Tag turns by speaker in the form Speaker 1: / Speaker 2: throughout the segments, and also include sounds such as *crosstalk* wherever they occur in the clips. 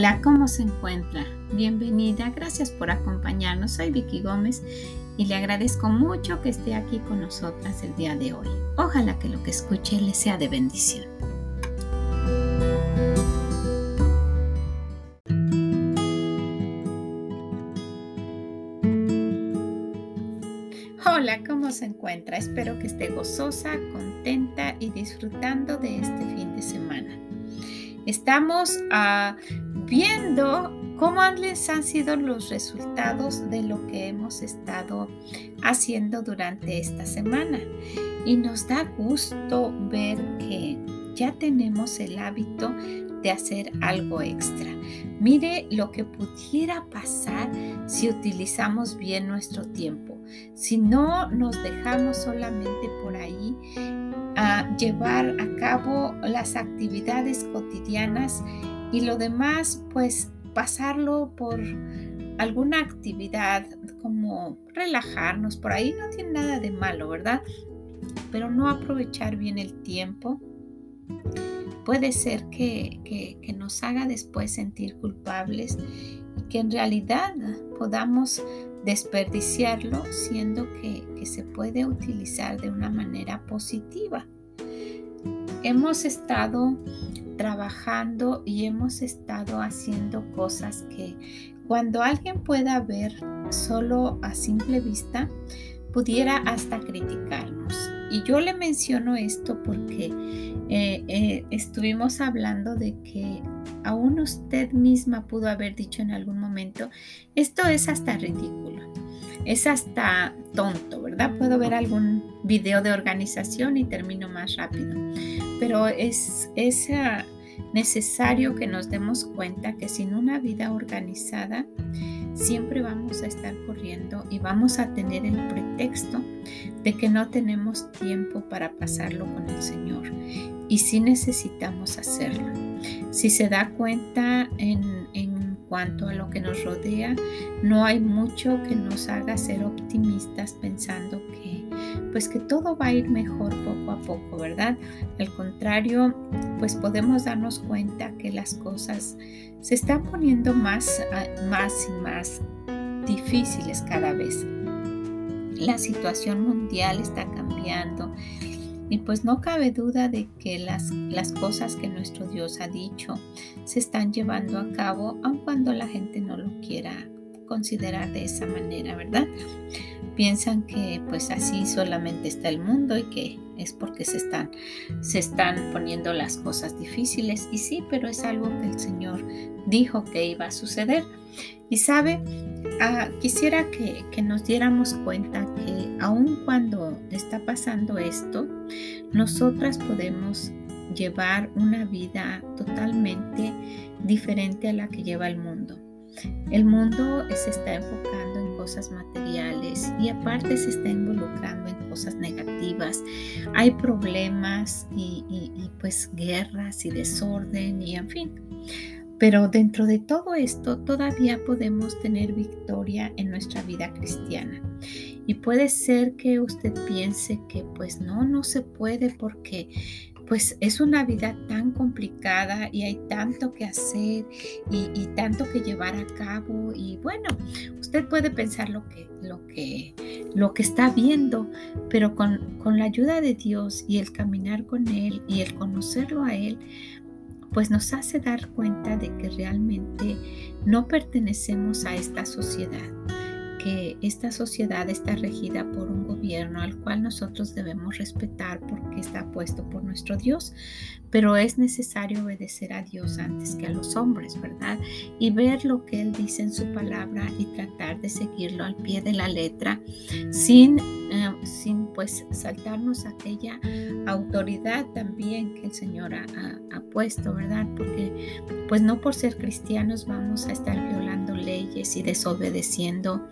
Speaker 1: Hola, ¿cómo se encuentra? Bienvenida, gracias por acompañarnos. Soy Vicky Gómez y le agradezco mucho que esté aquí con nosotras el día de hoy. Ojalá que lo que escuche le sea de bendición. Hola, ¿cómo se encuentra? Espero que esté gozosa, contenta y disfrutando de este fin de semana. Estamos a viendo cómo han sido los resultados de lo que hemos estado haciendo durante esta semana. Y nos da gusto ver que ya tenemos el hábito de hacer algo extra. Mire lo que pudiera pasar si utilizamos bien nuestro tiempo. Si no nos dejamos solamente por ahí a llevar a cabo las actividades cotidianas y lo demás pues pasarlo por alguna actividad como relajarnos por ahí no tiene nada de malo, ¿verdad? Pero no aprovechar bien el tiempo puede ser que, que, nos haga después sentir culpables y que en realidad podamos desperdiciarlo siendo que, se puede utilizar de una manera positiva. Hemos estado trabajando y hemos estado haciendo cosas que cuando alguien pueda ver solo a simple vista, pudiera hasta criticarnos. Y yo le menciono esto porque eh, eh, estuvimos hablando de que aún usted misma pudo haber dicho en algún momento, esto es hasta ridículo, es hasta tonto, ¿verdad? Puedo ver algún video de organización y termino más rápido pero es, ah, necesario que nos demos cuenta que sin una vida organizada siempre vamos a estar corriendo y vamos a tener el pretexto de que no tenemos tiempo para pasarlo con el Señor. Y sí necesitamos hacerlo. Si se da cuenta en, en cuanto a lo que nos rodea, no hay mucho que nos haga ser optimistas pensando que pues que todo va a ir mejor poco a poco, ¿verdad? Al contrario, pues podemos darnos cuenta que las cosas se están poniendo más, ah, más y más difíciles cada vez. La situación mundial está cambiando y pues no cabe duda de que las, las cosas que nuestro Dios ha dicho se están llevando a cabo, aun cuando la gente no lo quiera considerar de esa manera, ¿verdad? Piensan que pues así solamente está el mundo y que es porque se están, se están poniendo las cosas difíciles. Y sí, pero es algo que el Señor dijo que iba a suceder. Y sabe, ah, quisiera que, que nos diéramos cuenta que aun cuando está pasando esto, nosotras podemos llevar una vida totalmente diferente a la que lleva el mundo. El mundo se está enfocando en cosas materiales y aparte se está involucrando en cosas negativas. Hay problemas y, pues guerras y desorden y en fin. Pero dentro de todo esto todavía podemos tener victoria en nuestra vida cristiana. Y puede ser que usted piense que pues no, no se puede porque pues es una vida tan complicada y hay tanto que hacer y, tanto que llevar a cabo y bueno, usted puede pensar lo que, lo que, lo que está viendo, pero con, con la ayuda de Dios y el caminar con Él y el conocerlo a Él, pues nos hace dar cuenta de que realmente no pertenecemos a esta sociedad que esta sociedad está regida por un gobierno al cual nosotros debemos respetar porque está puesto por nuestro Dios, pero es necesario obedecer a Dios antes que a los hombres, ¿verdad? Y ver lo que Él dice en su palabra y tratar de seguirlo al pie de la letra sin, eh, sin pues saltarnos aquella autoridad también que el Señor ha, ha puesto, ¿verdad? Porque pues no por ser cristianos vamos a estar violando leyes y desobedeciendo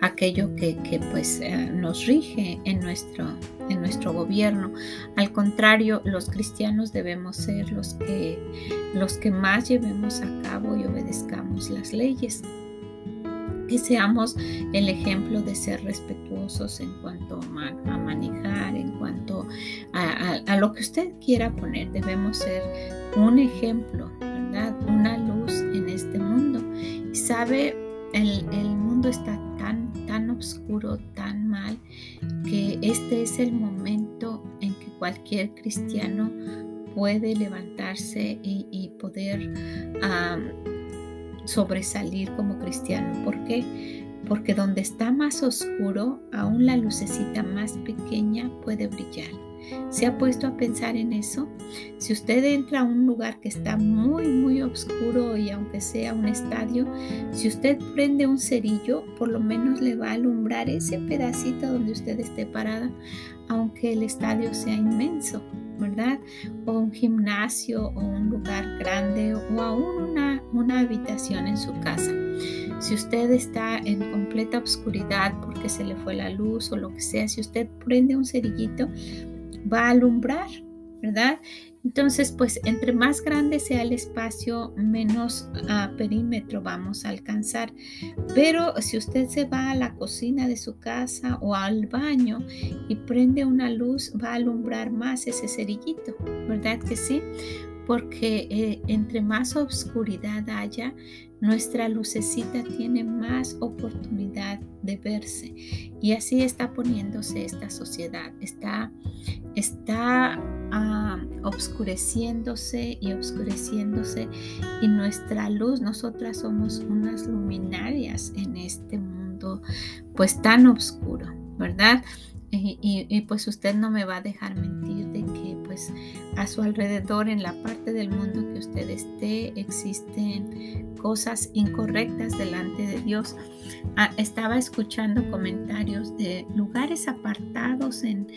Speaker 1: aquello que, pues eh, nos rige en nuestro, en nuestro gobierno. Al contrario, los cristianos debemos ser los que, los que más llevemos a cabo y obedezcamos las leyes. Que seamos el ejemplo de ser respetuosos en cuanto a, manejar, en cuanto a, a lo que usted quiera poner. Debemos ser un ejemplo, ¿verdad? Una luz en este sabe, el, el mundo está oscuro, tan mal, que este es el momento en que cualquier cristiano puede levantarse y, poder sobresalir como cristiano. ¿Por qué? Porque donde está más oscuro, aún la lucecita más pequeña puede brillar. ¿Se ha puesto a pensar en eso? Si usted entra a un lugar que está muy, muy oscuro y aunque sea un estadio, si usted prende un cerillo, por lo menos le va a alumbrar ese pedacito donde usted esté parada, aunque el estadio sea inmenso, ¿verdad? O un gimnasio o un lugar grande o aún una, una habitación en su casa. Si usted está en completa oscuridad porque se le fue la luz o lo que sea, si usted prende un cerillito, va a alumbrar, ¿verdad? Entonces, pues entre más grande sea el espacio, menos ah, perímetro vamos a alcanzar. Pero si usted se va a la cocina de su casa o al baño y prende una luz, va a alumbrar más ese cerillito, ¿verdad que sí? Porque eh, entre más oscuridad haya, nuestra lucecita tiene más oportunidad de verse. Y así está poniéndose esta sociedad, está, está ah, obscureciéndose y obscureciéndose. Y nuestra luz, nosotras somos unas luminarias en este mundo, pues tan oscuro, ¿verdad? Y, pues usted no me va a dejar mentir de que pues a su alrededor en la parte del mundo que usted esté existen cosas incorrectas delante de Dios. Ah, estaba escuchando comentarios de lugares apartados en,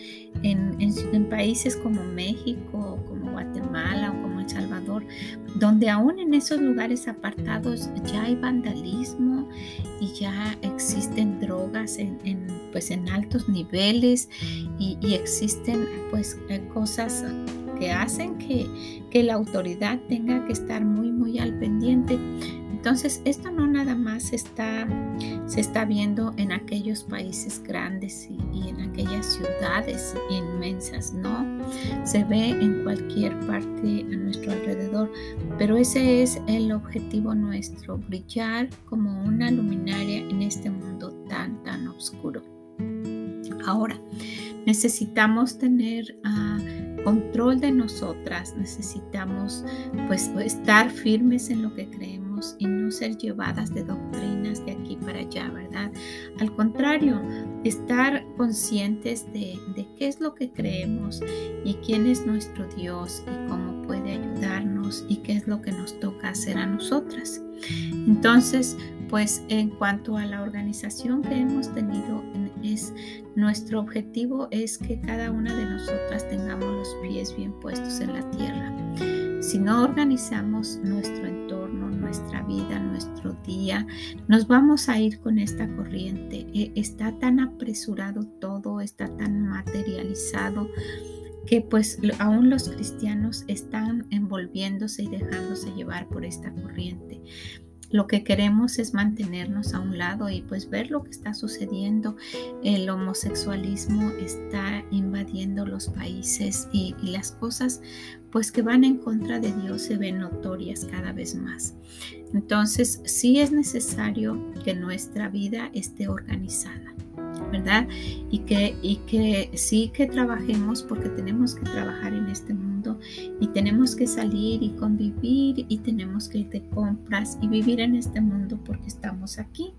Speaker 1: en, en países como México, como Guatemala o como Salvador, donde aún en esos lugares apartados ya hay vandalismo y ya existen drogas en, pues en altos niveles y, existen pues eh, cosas que hacen que, que la autoridad tenga que estar muy muy al pendiente entonces, esto no nada más está, se está viendo en aquellos países grandes y, en aquellas ciudades inmensas, no, se ve en cualquier parte a nuestro alrededor, pero ese es el objetivo nuestro, brillar como una luminaria en este mundo tan, tan oscuro. Ahora, necesitamos tener... Uh, control de nosotras, necesitamos pues estar firmes en lo que creemos y no ser llevadas de doctrinas de aquí para allá, ¿verdad? Al contrario, estar conscientes de, de qué es lo que creemos y quién es nuestro Dios y cómo puede ayudarnos y qué es lo que nos toca hacer a nosotras. Entonces, pues en cuanto a la organización que hemos tenido, es nuestro objetivo es que cada una de nosotras tengamos los pies bien puestos en la tierra. Si no organizamos nuestro entorno, nuestra vida, nuestro día, nos vamos a ir con esta corriente. E, está tan apresurado todo, está tan materializado que pues aún los cristianos están envolviéndose y dejándose llevar por esta corriente lo que queremos es mantenernos a un lado y pues ver lo que está sucediendo. El homosexualismo está invadiendo los países y, las cosas pues que van en contra de Dios se ven notorias cada vez más. Entonces sí es necesario que nuestra vida esté organizada. ¿Verdad? Y que, y que sí que trabajemos porque tenemos que trabajar en este mundo y tenemos que salir y convivir y tenemos que ir de compras y vivir en este mundo porque estamos aquí.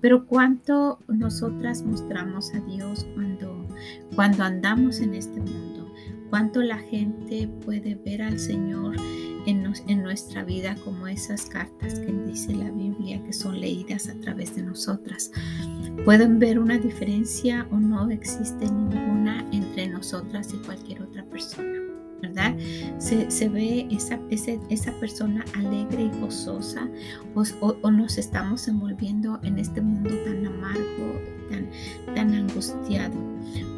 Speaker 1: Pero cuánto nosotras mostramos a Dios cuando, cuando andamos en este mundo, cuánto la gente puede ver al Señor en, nuestra vida como esas cartas que dice la Biblia que son leídas a través de nosotras. Pueden ver una diferencia o no existe ninguna entre nosotras y cualquier otra persona, ¿verdad? Se, ve esa, esa, persona alegre y gozosa o, o, nos estamos envolviendo en este mundo tan amargo, tan, tan angustiado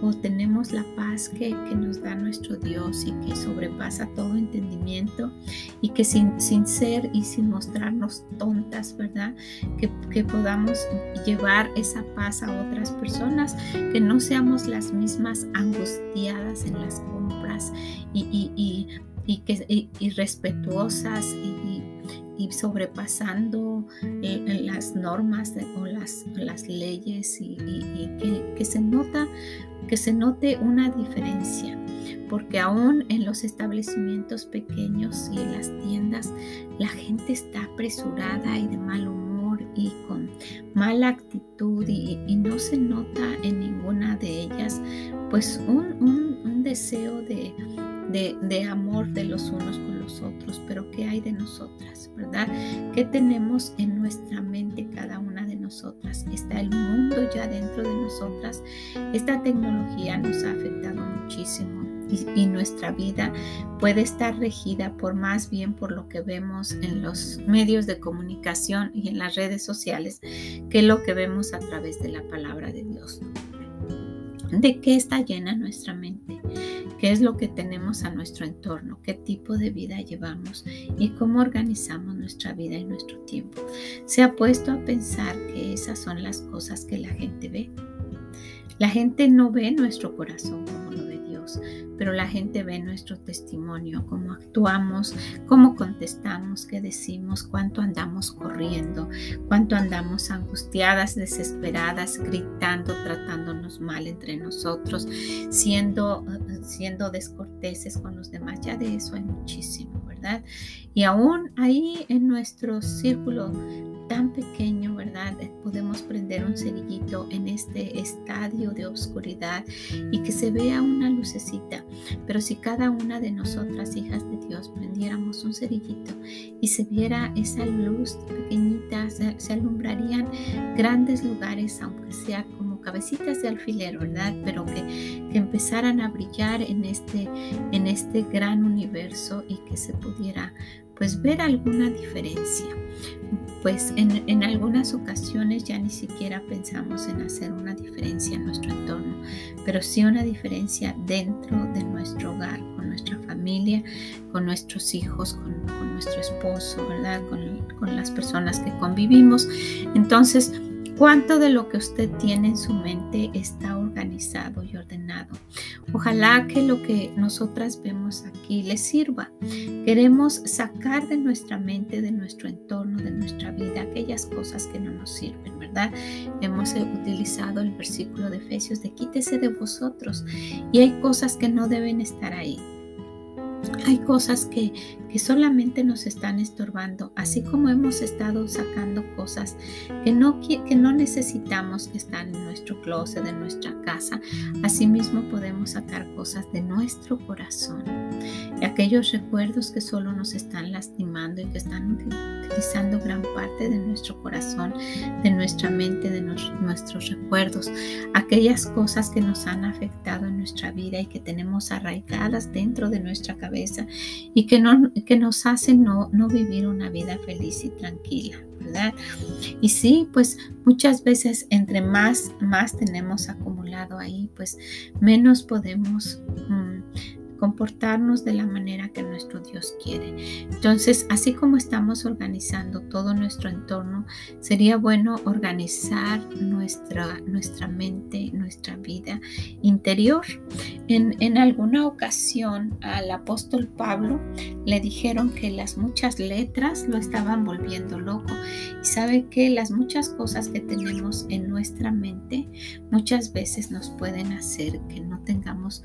Speaker 1: o tenemos la paz que, que, nos da nuestro Dios y que sobrepasa todo entendimiento y que sin, sin ser y sin mostrarnos tontas, ¿verdad? Que, que, podamos llevar esa paz a otras personas, que no seamos las mismas angustiadas en las y, y, y, y que, y respetuosas y sobrepasando eh, las normas o las, las leyes y, que, que, se nota que se note una diferencia. Porque aún en los establecimientos pequeños y en las tiendas la gente está apresurada y de mal humor y con mala actitud y, no se nota en ninguna de ellas pues un deseo de, de, amor de los unos con los otros, pero ¿qué hay de nosotras, verdad? ¿Qué tenemos en nuestra mente cada una de nosotras? Está el mundo ya dentro de nosotras. Esta tecnología nos ha afectado muchísimo y, nuestra vida puede estar regida por más bien por lo que vemos en los medios de comunicación y en las redes sociales que lo que vemos a través de la palabra de Dios. ¿De qué está llena nuestra mente? qué es lo que tenemos a nuestro entorno, qué tipo de vida llevamos y cómo organizamos nuestra vida y nuestro tiempo. ¿Se ha puesto a pensar que esas son las cosas que la gente ve? La gente no ve nuestro corazón como lo ve Dios, pero la gente ve nuestro testimonio, cómo actuamos, cómo contestamos, qué decimos, cuánto andamos corriendo, cuánto andamos angustiadas, desesperadas, gritando, tratándonos mal entre nosotros, siendo, siendo descorteses con los demás. Ya de eso hay muchísimo, ¿verdad? Y aún ahí en nuestro círculo tan pequeño, ¿verdad? Eh, podemos prender un cerillito en este estadio de oscuridad y que se vea una lucecita. Pero si cada una de nosotras, hijas de Dios, prendiéramos un cerillito y se viera esa luz pequeñita, se, alumbrarían grandes lugares, aunque sea como cabecitas de alfiler, ¿verdad? Pero que, que, empezaran a brillar en este, en este gran universo y que se pudiera pues ver alguna diferencia. Pues en, en, algunas ocasiones ya ni siquiera pensamos en hacer una diferencia en nuestro entorno, pero sí una diferencia dentro de nuestro hogar, con nuestra familia, con nuestros hijos, con, con nuestro esposo, ¿verdad? Con, con las personas que convivimos. Entonces, ¿Cuánto de lo que usted tiene en su mente está organizado y ordenado? Ojalá que lo que nosotras vemos aquí le sirva. Queremos sacar de nuestra mente, de nuestro entorno, de nuestra vida, aquellas cosas que no nos sirven, ¿verdad? Hemos utilizado el versículo de Efesios de quítese de vosotros y hay cosas que no deben estar ahí. Hay cosas que, que solamente nos están estorbando, así como hemos estado sacando cosas que no, que no necesitamos que están en nuestro closet, de nuestra casa. Asimismo podemos sacar cosas de nuestro corazón, y aquellos recuerdos que solo nos están lastimando y que están utilizando gran parte de nuestro corazón, de nuestra mente, de nuestros recuerdos, aquellas cosas que nos han afectado en nuestra vida y que tenemos arraigadas dentro de nuestra cabeza y que no que nos hace no, no vivir una vida feliz y tranquila, ¿verdad? Y sí, pues muchas veces entre más, más tenemos acumulado ahí, pues menos podemos... Mm, comportarnos de la manera que nuestro Dios quiere. Entonces, así como estamos organizando todo nuestro entorno, sería bueno organizar nuestra, nuestra mente, nuestra vida interior. En, en alguna ocasión al apóstol Pablo le dijeron que las muchas letras lo estaban volviendo loco. Y sabe que las muchas cosas que tenemos en nuestra mente muchas veces nos pueden hacer que no tengamos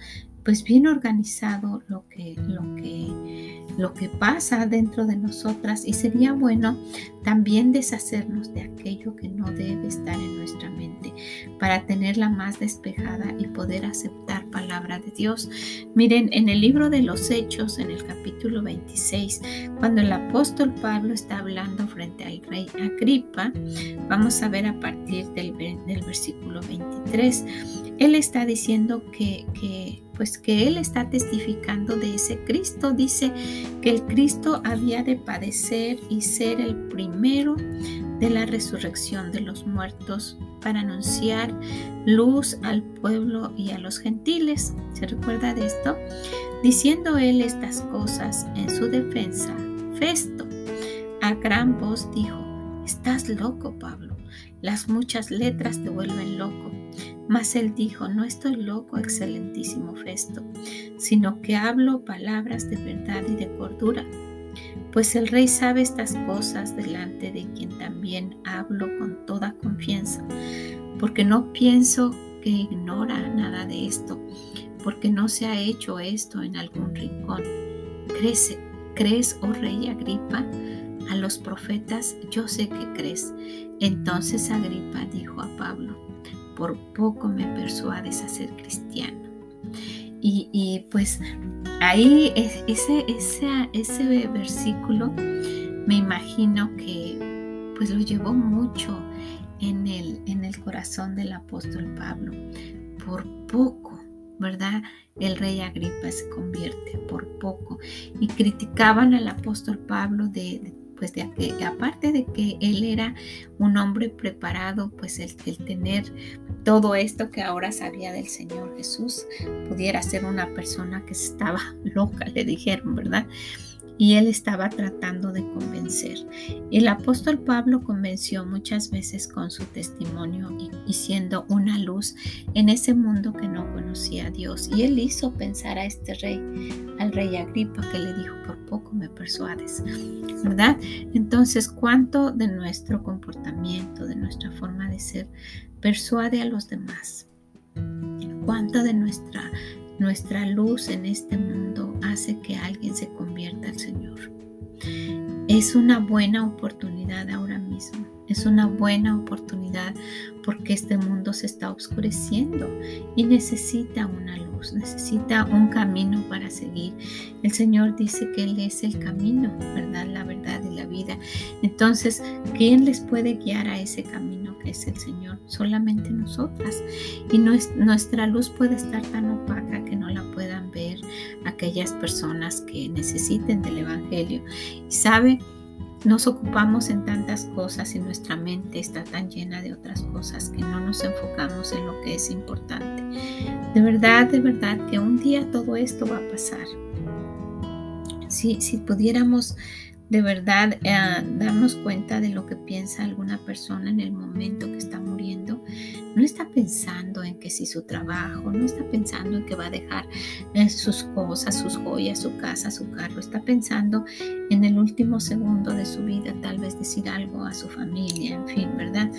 Speaker 1: pues bien organizado lo que, lo que, lo que pasa dentro de nosotras y sería bueno también deshacernos de aquello que no debe estar en nuestra mente para tenerla más despejada y poder aceptar palabra de Dios. Miren, en el libro de los Hechos, en el capítulo 26, cuando el apóstol Pablo está hablando frente al rey Agripa, vamos a ver a partir del, del versículo 23, él está diciendo que, que pues que él está testificando de ese Cristo. Dice que el Cristo había de padecer y ser el primero de la resurrección de los muertos para anunciar luz al pueblo y a los gentiles. ¿Se recuerda de esto? Diciendo él estas cosas en su defensa, Festo a gran voz dijo, Estás loco, Pablo. Las muchas letras te vuelven loco. Mas él dijo, no estoy loco, excelentísimo Festo, sino que hablo palabras de verdad y de cordura. Pues el rey sabe estas cosas delante de quien también hablo con toda confianza, porque no pienso que ignora nada de esto, porque no se ha hecho esto en algún rincón. ¿Crees, oh rey Agripa? A los profetas yo sé que crees. Entonces Agripa dijo a Pablo, por poco me persuades a ser cristiano. Y, pues ahí ese, ese, ese versículo me imagino que pues lo llevó mucho en el, en el corazón del apóstol Pablo. Por poco, ¿verdad? El rey Agripa se convierte por poco. Y criticaban al apóstol Pablo de, pues de que aparte de que él era un hombre preparado, pues el, el, tener todo esto que ahora sabía del Señor Jesús, pudiera ser una persona que estaba *laughs* loca, le dijeron, ¿verdad? Y él estaba tratando de convencer. El apóstol Pablo convenció muchas veces con su testimonio y, siendo una luz en ese mundo que no conocía a Dios. Y él hizo pensar a este rey, al rey Agripa, que le dijo, por poco me persuades, ¿verdad? Entonces, ¿cuánto de nuestro comportamiento, de nuestra forma de ser, persuade a los demás? ¿Cuánto de nuestra nuestra luz en este mundo hace que alguien se convierta al Señor. Es una buena oportunidad ahora mismo. Es una buena oportunidad porque este mundo se está oscureciendo y necesita una luz, necesita un camino para seguir. El Señor dice que Él es el camino, ¿verdad? La verdad y la vida. Entonces, ¿quién les puede guiar a ese camino que es el Señor? Solamente nosotras. Y nuestra luz puede estar tan opaca que no la puedan ver aquellas personas que necesiten del Evangelio. Sabe, nos ocupamos en tantas cosas y nuestra mente está tan llena de otras cosas que no nos enfocamos en lo que es importante. De verdad, de verdad que un día todo esto va a pasar. Si, si pudiéramos de verdad eh, darnos cuenta de lo que piensa alguna persona en el momento que está muriendo, no está pensando en que si su trabajo, no está pensando en que va a dejar eh, sus cosas, sus joyas, su casa, su carro, está pensando en el último segundo de su vida, tal vez decir algo a su familia, en fin, ¿verdad?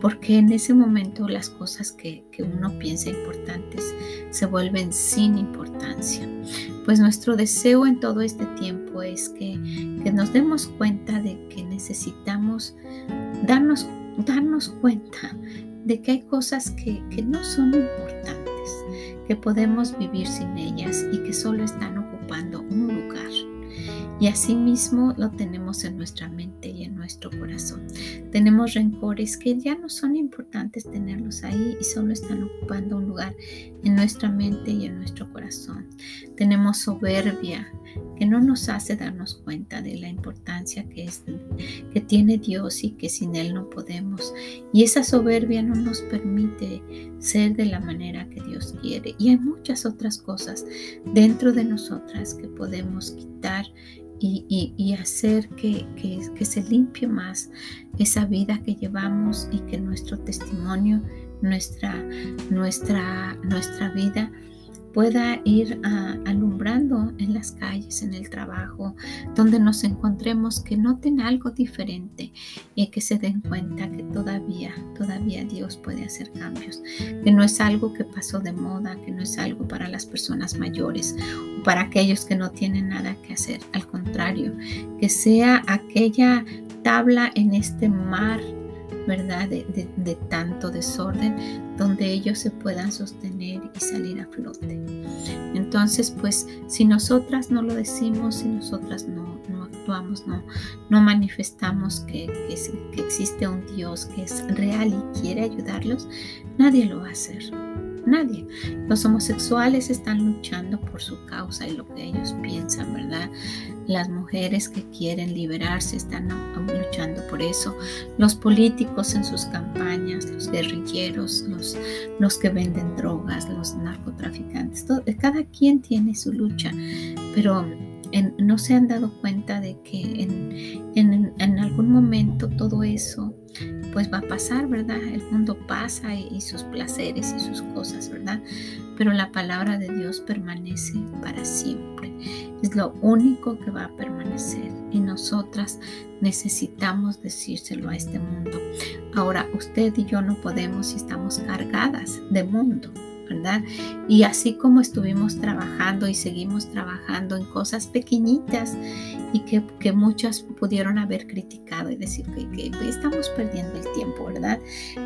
Speaker 1: porque en ese momento las cosas que, uno piensa importantes se vuelven sin importancia. Pues nuestro deseo en todo este tiempo es que, nos demos cuenta de que necesitamos darnos, darnos cuenta de que hay cosas que, que no son importantes, que podemos vivir sin ellas y que solo están ocupando un lugar y asimismo lo tenemos en nuestra mente y en nuestro corazón. Tenemos rencores que ya no son importantes tenerlos ahí y solo están ocupando un lugar en nuestra mente y en nuestro corazón. Tenemos soberbia que no nos hace darnos cuenta de la importancia que, es, que tiene Dios y que sin Él no podemos. Y esa soberbia no nos permite ser de la manera que Dios quiere. Y hay muchas otras cosas dentro de nosotras que podemos quitar y, hacer que, que, se limpie más esa vida que llevamos y que nuestro testimonio, nuestra, nuestra, nuestra vida pueda ir ah, alumbrando en las calles, en el trabajo, donde nos encontremos, que noten algo diferente y que se den cuenta que todavía, todavía Dios puede hacer cambios, que no es algo que pasó de moda, que no es algo para las personas mayores o para aquellos que no tienen nada que hacer, al contrario, que sea aquella tabla en este mar ¿verdad? De, tanto desorden, donde ellos se puedan sostener y salir a flote. Entonces, pues, si nosotras no lo decimos, si nosotras no, no actuamos, no, no manifestamos que, que existe un Dios que es real y quiere ayudarlos, nadie lo va a hacer. Nadie. Los homosexuales están luchando por su causa y lo que ellos piensan, ¿verdad? Las mujeres que quieren liberarse están luchando por eso. Los políticos en sus campañas, los guerrilleros, los, los que venden drogas, los narcotraficantes. cada quien tiene su lucha, pero no se han dado cuenta de que en, algún momento todo eso pues va a pasar, ¿verdad? El mundo pasa y, sus placeres y sus cosas, ¿verdad? Pero la palabra de Dios permanece para siempre. Es lo único que va a permanecer y nosotras necesitamos decírselo a este mundo. Ahora, usted y yo no podemos si estamos cargadas de mundo. ¿Verdad? Y así como estuvimos trabajando y seguimos trabajando en cosas pequeñitas y que, que muchas pudieron haber criticado y decir que, estamos perdiendo el tiempo, ¿verdad?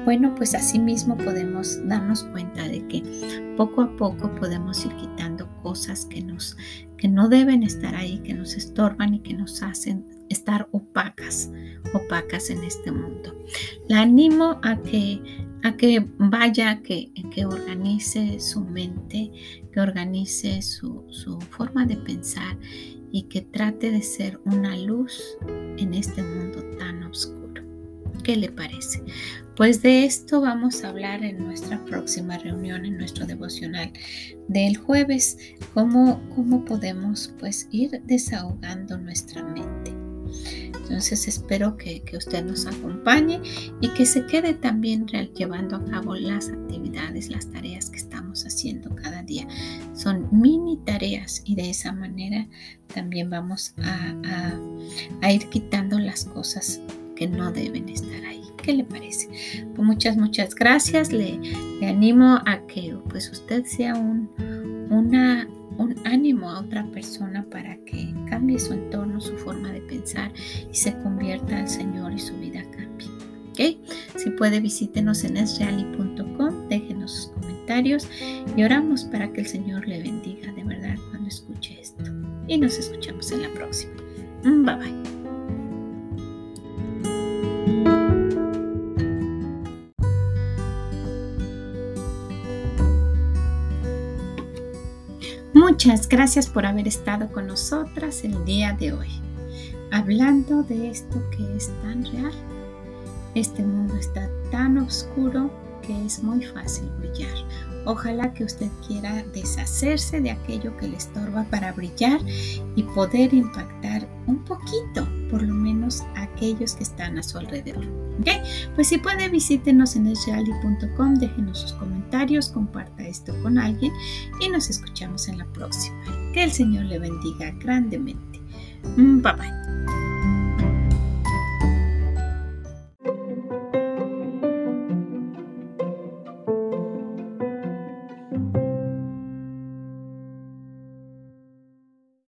Speaker 1: Bueno, pues así mismo podemos darnos cuenta de que poco a poco podemos ir quitando cosas que nos que no deben estar ahí, que nos estorban y que nos hacen estar opacas, opacas en este mundo. La animo a que a que vaya, que, que organice su mente, que organice su, su forma de pensar y que trate de ser una luz en este mundo tan oscuro. ¿Qué le parece? Pues de esto vamos a hablar en nuestra próxima reunión, en nuestro devocional del jueves, cómo, cómo podemos pues ir desahogando nuestra mente. Entonces espero que, usted nos acompañe y que se quede también llevando a cabo las actividades, las tareas que estamos haciendo cada día. Son mini tareas y de esa manera también vamos a, ir quitando las cosas que no deben estar ahí. ¿Qué le parece? Pues muchas, muchas gracias. Le, le animo a que pues usted sea un, una un ánimo a otra persona para que cambie su entorno, su forma de pensar y se convierta al Señor y su vida cambie. ¿Okay? Si puede, visítenos en esreali.com, déjenos sus comentarios y oramos para que el Señor le bendiga de verdad cuando escuche esto. Y nos escuchamos en la próxima. Bye bye. Muchas gracias por haber estado con nosotras el día de hoy, hablando de esto que es tan real. Este mundo está tan oscuro que es muy fácil brillar. Ojalá que usted quiera deshacerse de aquello que le estorba para brillar y poder impactar un poquito, por lo menos, aquellos que están a su alrededor. ¿Ok? Pues si puede, visítenos en esreali.com, déjenos sus comentarios, comparta esto con alguien y nos escuchamos en la próxima. Que el Señor le bendiga grandemente. Bye bye.